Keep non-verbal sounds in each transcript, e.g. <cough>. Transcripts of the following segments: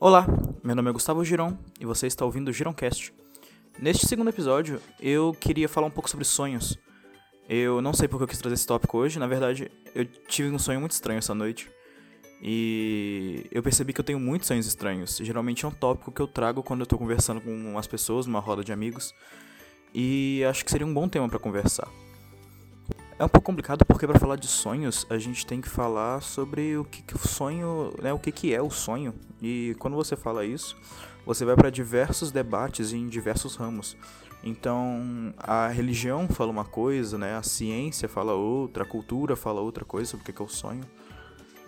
Olá, meu nome é Gustavo Giron e você está ouvindo o Gironcast. Neste segundo episódio, eu queria falar um pouco sobre sonhos. Eu não sei porque eu quis trazer esse tópico hoje, na verdade, eu tive um sonho muito estranho essa noite. E eu percebi que eu tenho muitos sonhos estranhos. Geralmente é um tópico que eu trago quando eu estou conversando com as pessoas, numa roda de amigos. E acho que seria um bom tema para conversar. É um pouco complicado porque para falar de sonhos a gente tem que falar sobre o que, que o sonho, né, o que, que é o sonho. E quando você fala isso, você vai para diversos debates em diversos ramos. Então a religião fala uma coisa, né, a ciência fala outra, a cultura fala outra coisa sobre o que, que é o sonho.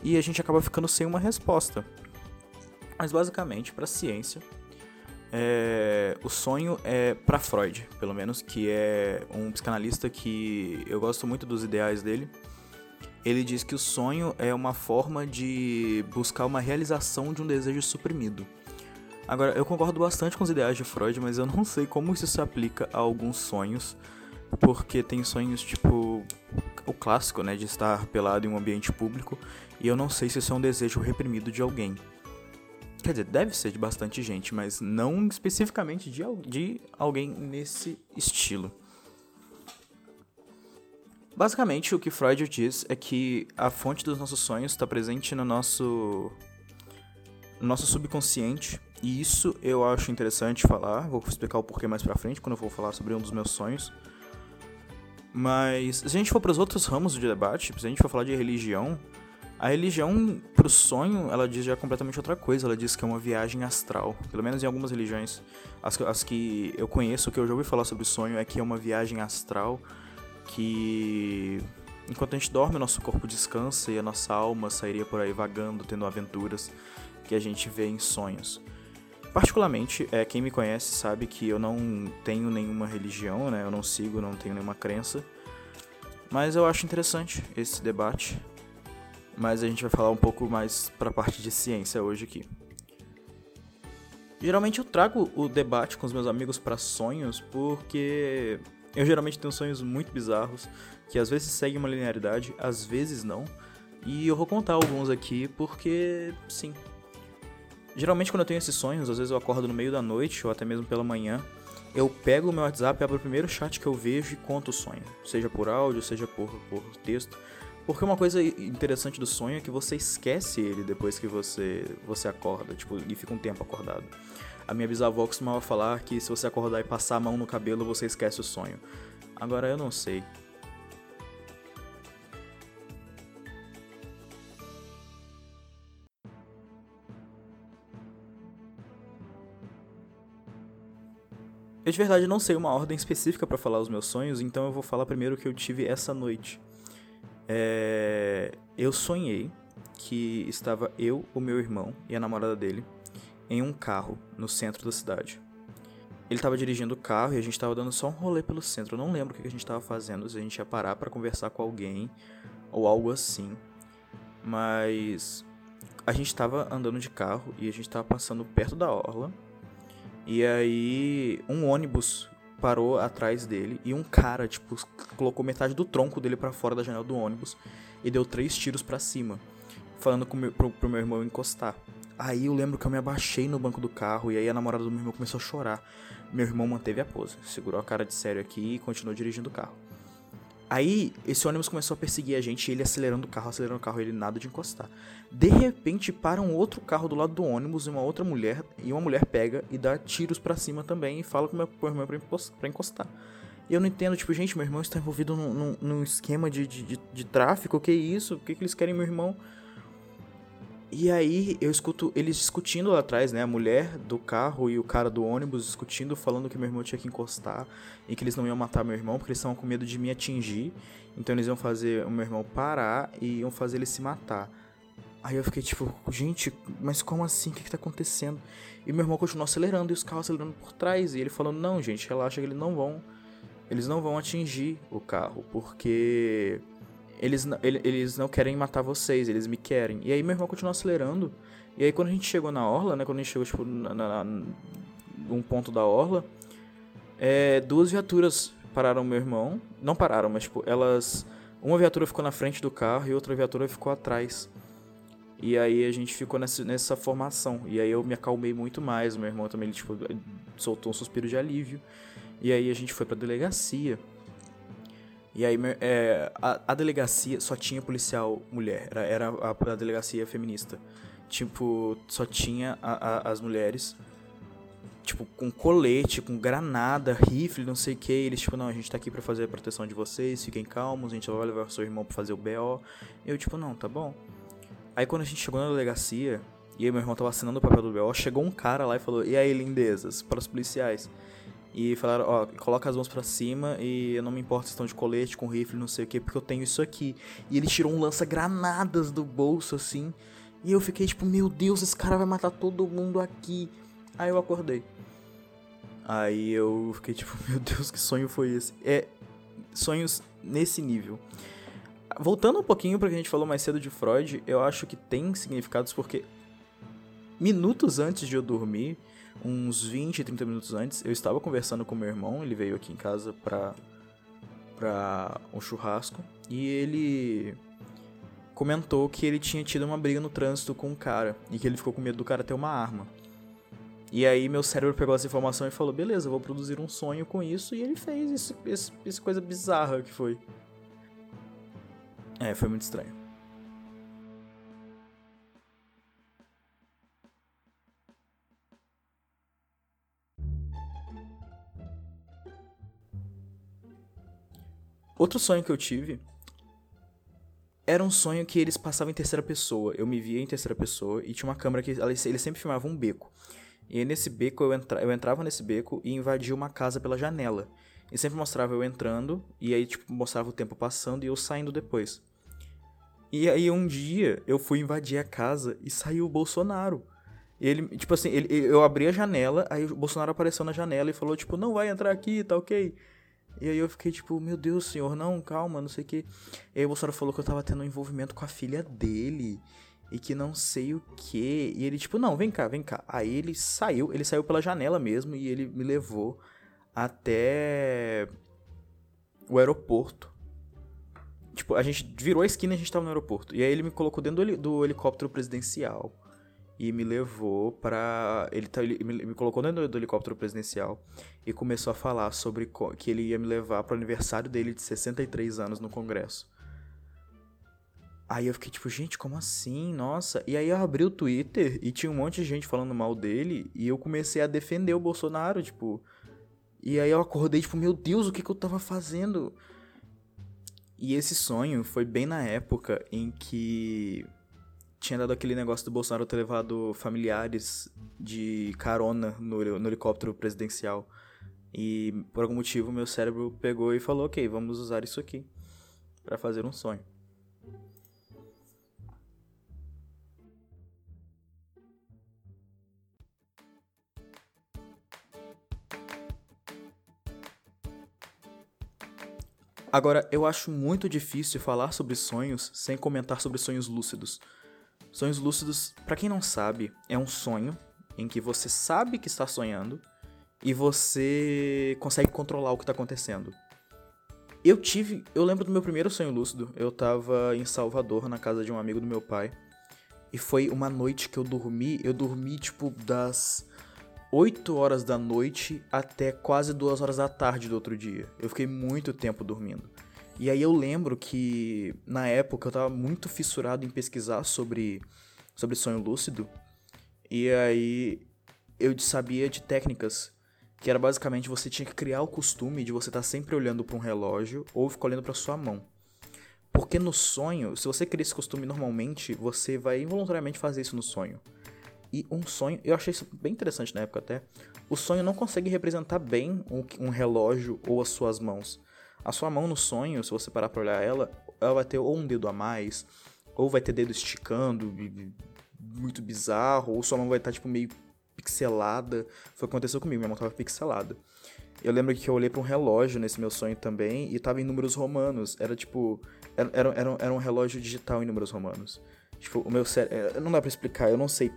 E a gente acaba ficando sem uma resposta. Mas basicamente para a ciência é, o sonho é para Freud, pelo menos, que é um psicanalista que eu gosto muito dos ideais dele. Ele diz que o sonho é uma forma de buscar uma realização de um desejo suprimido. Agora, eu concordo bastante com os ideais de Freud, mas eu não sei como isso se aplica a alguns sonhos, porque tem sonhos tipo o clássico, né, de estar pelado em um ambiente público, e eu não sei se isso é um desejo reprimido de alguém. Quer dizer, deve ser de bastante gente, mas não especificamente de, de alguém nesse estilo. Basicamente, o que Freud diz é que a fonte dos nossos sonhos está presente no nosso, no nosso subconsciente, e isso eu acho interessante falar. Vou explicar o porquê mais pra frente, quando eu vou falar sobre um dos meus sonhos. Mas se a gente for para os outros ramos do debate, se a gente for falar de religião, a religião, pro sonho, ela diz já completamente outra coisa. Ela diz que é uma viagem astral. Pelo menos em algumas religiões. As, as que eu conheço, que eu já ouvi falar sobre sonho, é que é uma viagem astral que. Enquanto a gente dorme, nosso corpo descansa e a nossa alma sairia por aí vagando, tendo aventuras que a gente vê em sonhos. Particularmente, é, quem me conhece sabe que eu não tenho nenhuma religião, né? Eu não sigo, não tenho nenhuma crença. Mas eu acho interessante esse debate mas a gente vai falar um pouco mais para a parte de ciência hoje aqui. Geralmente eu trago o debate com os meus amigos para sonhos porque eu geralmente tenho sonhos muito bizarros que às vezes seguem uma linearidade, às vezes não. E eu vou contar alguns aqui porque sim. Geralmente quando eu tenho esses sonhos, às vezes eu acordo no meio da noite ou até mesmo pela manhã, eu pego o meu WhatsApp, abro o primeiro chat que eu vejo e conto o sonho, seja por áudio, seja por, por texto. Porque uma coisa interessante do sonho é que você esquece ele depois que você, você acorda, tipo, e fica um tempo acordado. A minha bisavó costumava falar que se você acordar e passar a mão no cabelo, você esquece o sonho. Agora eu não sei. Eu de verdade não sei uma ordem específica para falar os meus sonhos, então eu vou falar primeiro o que eu tive essa noite. É, eu sonhei que estava eu, o meu irmão e a namorada dele em um carro no centro da cidade. Ele estava dirigindo o carro e a gente estava dando só um rolê pelo centro. Eu não lembro o que a gente estava fazendo, se a gente ia parar para conversar com alguém ou algo assim. Mas a gente estava andando de carro e a gente estava passando perto da orla. E aí um ônibus parou atrás dele e um cara, tipo, colocou metade do tronco dele para fora da janela do ônibus e deu três tiros para cima, falando meu, pro, pro meu irmão encostar. Aí eu lembro que eu me abaixei no banco do carro e aí a namorada do meu irmão começou a chorar. Meu irmão manteve a pose, segurou a cara de sério aqui e continuou dirigindo o carro. Aí, esse ônibus começou a perseguir a gente, ele acelerando o carro, acelerando o carro, ele nada de encostar. De repente, para um outro carro do lado do ônibus e uma outra mulher, e uma mulher pega e dá tiros para cima também e fala com meu, irmão pra encostar. E eu não entendo, tipo, gente, meu irmão está envolvido num, num, num esquema de, de, de, de tráfico, o que é isso? O que, que eles querem, meu irmão? E aí eu escuto eles discutindo lá atrás, né? A mulher do carro e o cara do ônibus discutindo, falando que meu irmão tinha que encostar e que eles não iam matar meu irmão porque eles estavam com medo de me atingir. Então eles iam fazer o meu irmão parar e iam fazer ele se matar. Aí eu fiquei tipo, gente, mas como assim? O que, que tá acontecendo? E meu irmão continuou acelerando e os carros acelerando por trás. E ele falando, não, gente, relaxa que eles não vão. Eles não vão atingir o carro, porque eles, eles não querem matar vocês, eles me querem. E aí meu irmão continuou acelerando. E aí quando a gente chegou na orla, né? Quando a gente chegou, tipo, na, na, um ponto da orla, é, duas viaturas pararam meu irmão. Não pararam, mas tipo, elas. Uma viatura ficou na frente do carro e outra viatura ficou atrás. E aí a gente ficou nessa, nessa formação. E aí eu me acalmei muito mais. Meu irmão também, ele, tipo, soltou um suspiro de alívio. E aí a gente foi pra delegacia. E aí é, a, a, delegacia só tinha policial mulher. Era, era a, a delegacia feminista. Tipo, só tinha a, as mulheres tipo, com colete, com granada, rifle, não sei o que. Eles, tipo, não, a gente tá aqui pra fazer a proteção de vocês, fiquem calmos, a gente vai levar o seu irmão pra fazer o BO. Eu, tipo, não, tá bom. Aí quando a gente chegou na delegacia, e aí meu irmão tava assinando o papel do BO, chegou um cara lá e falou, e aí, lindezas, para os policiais. E falaram, ó, coloca as mãos para cima e eu não me importo se estão de colete, com rifle, não sei o que, porque eu tenho isso aqui. E ele tirou um lança-granadas do bolso, assim. E eu fiquei tipo, meu Deus, esse cara vai matar todo mundo aqui. Aí eu acordei. Aí eu fiquei tipo, <laughs> meu Deus, que sonho foi esse? É sonhos nesse nível. Voltando um pouquinho para que a gente falou mais cedo de Freud, eu acho que tem significados porque minutos antes de eu dormir, uns 20, 30 minutos antes, eu estava conversando com meu irmão, ele veio aqui em casa pra, pra um churrasco, e ele comentou que ele tinha tido uma briga no trânsito com um cara, e que ele ficou com medo do cara ter uma arma. E aí meu cérebro pegou essa informação e falou, beleza, vou produzir um sonho com isso, e ele fez essa coisa bizarra que foi. É, foi muito estranho. Outro sonho que eu tive era um sonho que eles passavam em terceira pessoa. Eu me via em terceira pessoa e tinha uma câmera que eles sempre filmavam um beco. E nesse beco eu, entra, eu entrava nesse beco e invadia uma casa pela janela. E sempre mostrava eu entrando, e aí, tipo, mostrava o tempo passando e eu saindo depois. E aí um dia eu fui invadir a casa e saiu o Bolsonaro. Ele, tipo assim, ele, eu abri a janela, aí o Bolsonaro apareceu na janela e falou, tipo, não vai entrar aqui, tá ok? E aí eu fiquei tipo, meu Deus, senhor, não, calma, não sei o que. E aí o Bolsonaro falou que eu tava tendo um envolvimento com a filha dele e que não sei o que. E ele, tipo, não, vem cá, vem cá. Aí ele saiu, ele saiu pela janela mesmo e ele me levou até o aeroporto. Tipo, a gente virou a esquina e a gente tava no aeroporto. E aí ele me colocou dentro do, do helicóptero presidencial e me levou para ele, tá, ele me, colocou dentro do helicóptero presidencial e começou a falar sobre que ele ia me levar para o aniversário dele de 63 anos no Congresso. Aí eu fiquei tipo, gente, como assim? Nossa. E aí eu abri o Twitter e tinha um monte de gente falando mal dele e eu comecei a defender o Bolsonaro, tipo. E aí eu acordei, tipo, meu Deus, o que, que eu tava fazendo? E esse sonho foi bem na época em que tinha dado aquele negócio do Bolsonaro ter levado familiares de carona no, no helicóptero presidencial. E por algum motivo meu cérebro pegou e falou: ok, vamos usar isso aqui para fazer um sonho. Agora, eu acho muito difícil falar sobre sonhos sem comentar sobre sonhos lúcidos. Sonhos lúcidos, para quem não sabe, é um sonho em que você sabe que está sonhando e você consegue controlar o que está acontecendo. Eu tive, eu lembro do meu primeiro sonho lúcido. Eu tava em Salvador, na casa de um amigo do meu pai. E foi uma noite que eu dormi, eu dormi tipo das 8 horas da noite até quase 2 horas da tarde do outro dia. Eu fiquei muito tempo dormindo. E aí eu lembro que na época eu tava muito fissurado em pesquisar sobre, sobre sonho lúcido. E aí eu sabia de técnicas que era basicamente você tinha que criar o costume de você estar tá sempre olhando para um relógio ou ficar olhando para sua mão. Porque no sonho, se você cria esse costume normalmente, você vai involuntariamente fazer isso no sonho. E um sonho, eu achei isso bem interessante na época até. O sonho não consegue representar bem um, um relógio ou as suas mãos. A sua mão no sonho, se você parar pra olhar ela, ela vai ter ou um dedo a mais, ou vai ter dedo esticando, muito bizarro, ou sua mão vai estar, tipo, meio pixelada. Foi o que aconteceu comigo, minha mão tava pixelada. Eu lembro que eu olhei para um relógio nesse meu sonho também e tava em números romanos. Era tipo. Era, era, era, um relógio digital em números romanos. Tipo, o meu cérebro. Não dá pra explicar, eu não sei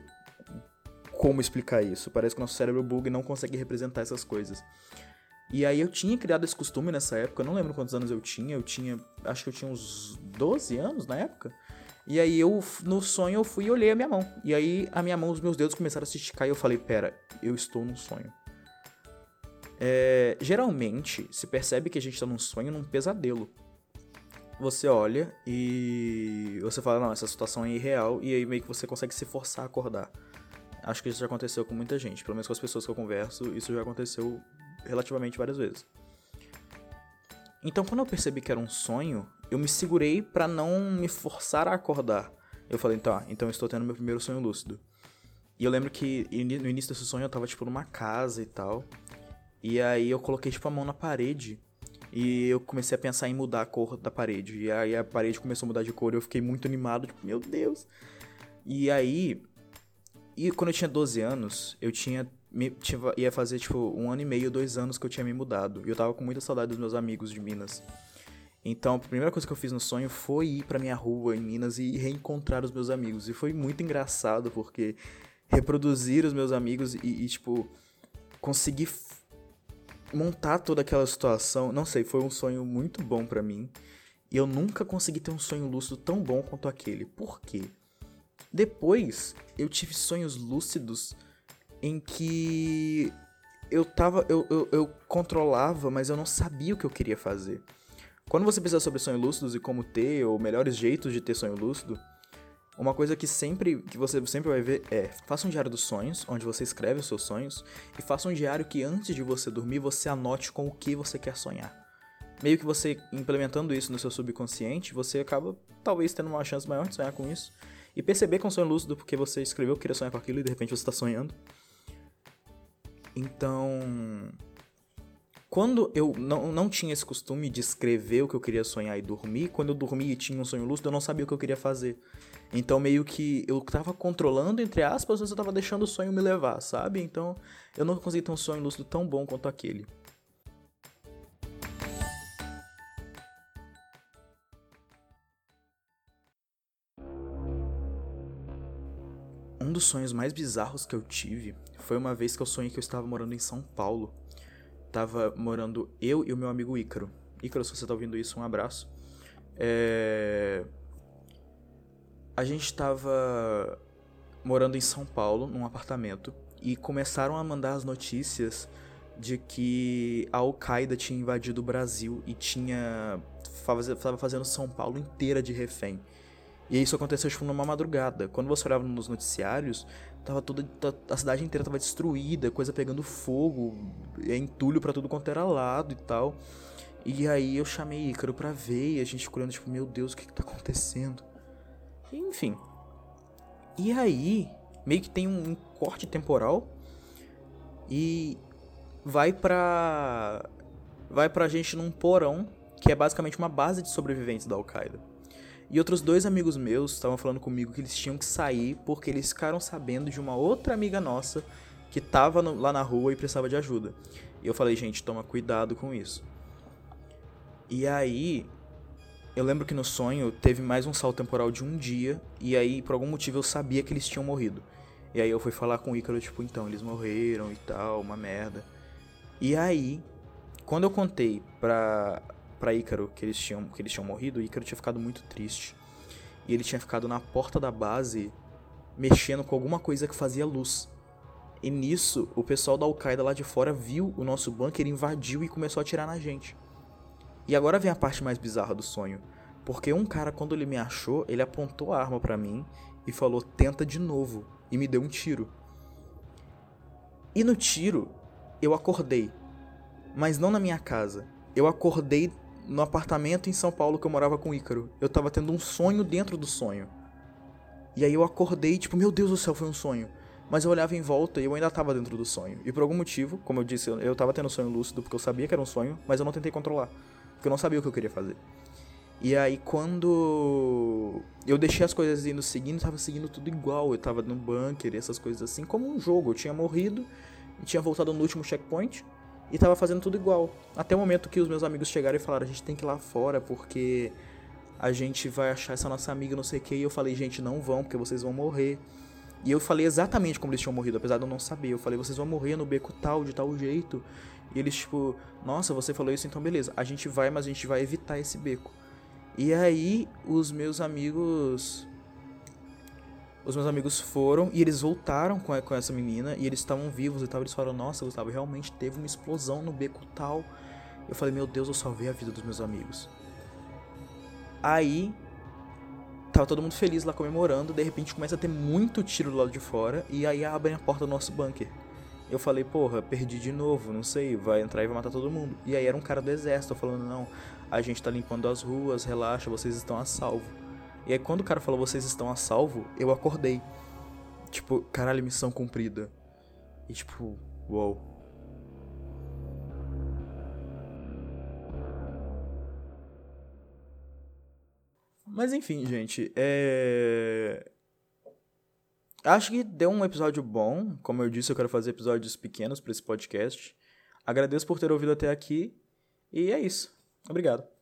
como explicar isso. Parece que o nosso cérebro bug não consegue representar essas coisas. E aí eu tinha criado esse costume nessa época, eu não lembro quantos anos eu tinha, eu tinha, acho que eu tinha uns 12 anos na época. E aí eu, no sonho, eu fui e olhei a minha mão. E aí a minha mão, os meus dedos começaram a se esticar e eu falei, pera, eu estou num sonho. É, geralmente, se percebe que a gente está num sonho, num pesadelo. Você olha e você fala, não, essa situação é irreal, e aí meio que você consegue se forçar a acordar. Acho que isso já aconteceu com muita gente, pelo menos com as pessoas que eu converso, isso já aconteceu relativamente várias vezes. Então, quando eu percebi que era um sonho, eu me segurei para não me forçar a acordar. Eu falei, tá, então eu estou tendo meu primeiro sonho lúcido. E eu lembro que no início desse sonho eu tava, tipo, numa casa e tal. E aí eu coloquei, tipo, a mão na parede. E eu comecei a pensar em mudar a cor da parede. E aí a parede começou a mudar de cor e eu fiquei muito animado, tipo, meu Deus. E aí. E quando eu tinha 12 anos, eu tinha me, ia fazer, tipo, um ano e meio, dois anos que eu tinha me mudado. E eu tava com muita saudade dos meus amigos de Minas. Então, a primeira coisa que eu fiz no sonho foi ir pra minha rua em Minas e reencontrar os meus amigos. E foi muito engraçado, porque reproduzir os meus amigos e, e tipo, conseguir montar toda aquela situação, não sei, foi um sonho muito bom para mim. E eu nunca consegui ter um sonho lúcido tão bom quanto aquele. Por quê? Depois, eu tive sonhos lúcidos em que eu tava. Eu, eu, eu, controlava, mas eu não sabia o que eu queria fazer. Quando você pensa sobre sonhos lúcidos e como ter, ou melhores jeitos de ter sonho lúcido, uma coisa que sempre que você sempre vai ver é: faça um diário dos sonhos, onde você escreve os seus sonhos, e faça um diário que antes de você dormir você anote com o que você quer sonhar. Meio que você implementando isso no seu subconsciente, você acaba talvez tendo uma chance maior de sonhar com isso. E perceber que é um sonho lúcido porque você escreveu que queria sonhar com aquilo e de repente você está sonhando. Então, quando eu não, não tinha esse costume de escrever o que eu queria sonhar e dormir, quando eu dormia e tinha um sonho lúcido, eu não sabia o que eu queria fazer. Então, meio que eu tava controlando, entre aspas, mas eu tava deixando o sonho me levar, sabe? Então, eu não consegui ter um sonho lúcido tão bom quanto aquele. Um dos sonhos mais bizarros que eu tive foi uma vez que eu sonhei que eu estava morando em São Paulo. Tava morando eu e o meu amigo Ícaro. Ícaro, se você tá ouvindo isso, um abraço. É... A gente estava morando em São Paulo, num apartamento, e começaram a mandar as notícias de que a Al-Qaeda tinha invadido o Brasil e tinha. estava fazendo São Paulo inteira de refém. E isso aconteceu tipo numa madrugada. Quando você olhava nos noticiários, tava toda a cidade inteira tava destruída, coisa pegando fogo, entulho para tudo quanto era lado e tal. E aí eu chamei Ícaro pra ver e a gente olhando tipo, meu Deus, o que que tá acontecendo? Enfim. E aí, meio que tem um corte temporal e vai pra vai pra gente num porão, que é basicamente uma base de sobreviventes da Al-Qaeda. E outros dois amigos meus estavam falando comigo que eles tinham que sair porque eles ficaram sabendo de uma outra amiga nossa que tava no, lá na rua e precisava de ajuda. E eu falei, gente, toma cuidado com isso. E aí, eu lembro que no sonho teve mais um salto temporal de um dia, e aí por algum motivo eu sabia que eles tinham morrido. E aí eu fui falar com o Ícaro, tipo, então, eles morreram e tal, uma merda. E aí, quando eu contei pra, para Ícaro que eles tinham que eles tinham morrido, Ícaro tinha ficado muito triste. E ele tinha ficado na porta da base mexendo com alguma coisa que fazia luz. E nisso, o pessoal da Al-Qaeda lá de fora viu o nosso bunker, invadiu e começou a atirar na gente. E agora vem a parte mais bizarra do sonho. Porque um cara, quando ele me achou, ele apontou a arma para mim e falou: tenta de novo. E me deu um tiro. E no tiro, eu acordei. Mas não na minha casa. Eu acordei no apartamento em São Paulo que eu morava com o Ícaro. Eu tava tendo um sonho dentro do sonho. E aí eu acordei, tipo, meu Deus do céu, foi um sonho. Mas eu olhava em volta e eu ainda tava dentro do sonho. E por algum motivo, como eu disse, eu tava tendo um sonho lúcido porque eu sabia que era um sonho, mas eu não tentei controlar. Porque eu não sabia o que eu queria fazer. E aí quando eu deixei as coisas indo seguindo, tava seguindo tudo igual. Eu tava no bunker e essas coisas assim, como um jogo. Eu tinha morrido e tinha voltado no último checkpoint e tava fazendo tudo igual. Até o momento que os meus amigos chegaram e falaram: a gente tem que ir lá fora porque a gente vai achar essa nossa amiga, não sei o que. E eu falei: gente, não vão, porque vocês vão morrer. E eu falei exatamente como eles tinham morrido, apesar de eu não saber. Eu falei: vocês vão morrer no beco tal, de tal jeito. E eles, tipo, nossa, você falou isso, então beleza. A gente vai, mas a gente vai evitar esse beco. E aí, os meus amigos Os meus amigos foram e eles voltaram com, com essa menina e eles estavam vivos e tal. Eles falaram: Nossa, Gustavo, realmente teve uma explosão no beco tal. Eu falei: Meu Deus, eu salvei a vida dos meus amigos. Aí tava todo mundo feliz lá comemorando. De repente começa a ter muito tiro do lado de fora e aí abrem a porta do nosso bunker. Eu falei, porra, perdi de novo, não sei, vai entrar e vai matar todo mundo. E aí era um cara do exército falando, não, a gente tá limpando as ruas, relaxa, vocês estão a salvo. E aí quando o cara falou vocês estão a salvo, eu acordei. Tipo, caralho, missão cumprida. E tipo, uou. Mas enfim, gente, é... Acho que deu um episódio bom. Como eu disse, eu quero fazer episódios pequenos para esse podcast. Agradeço por ter ouvido até aqui. E é isso. Obrigado.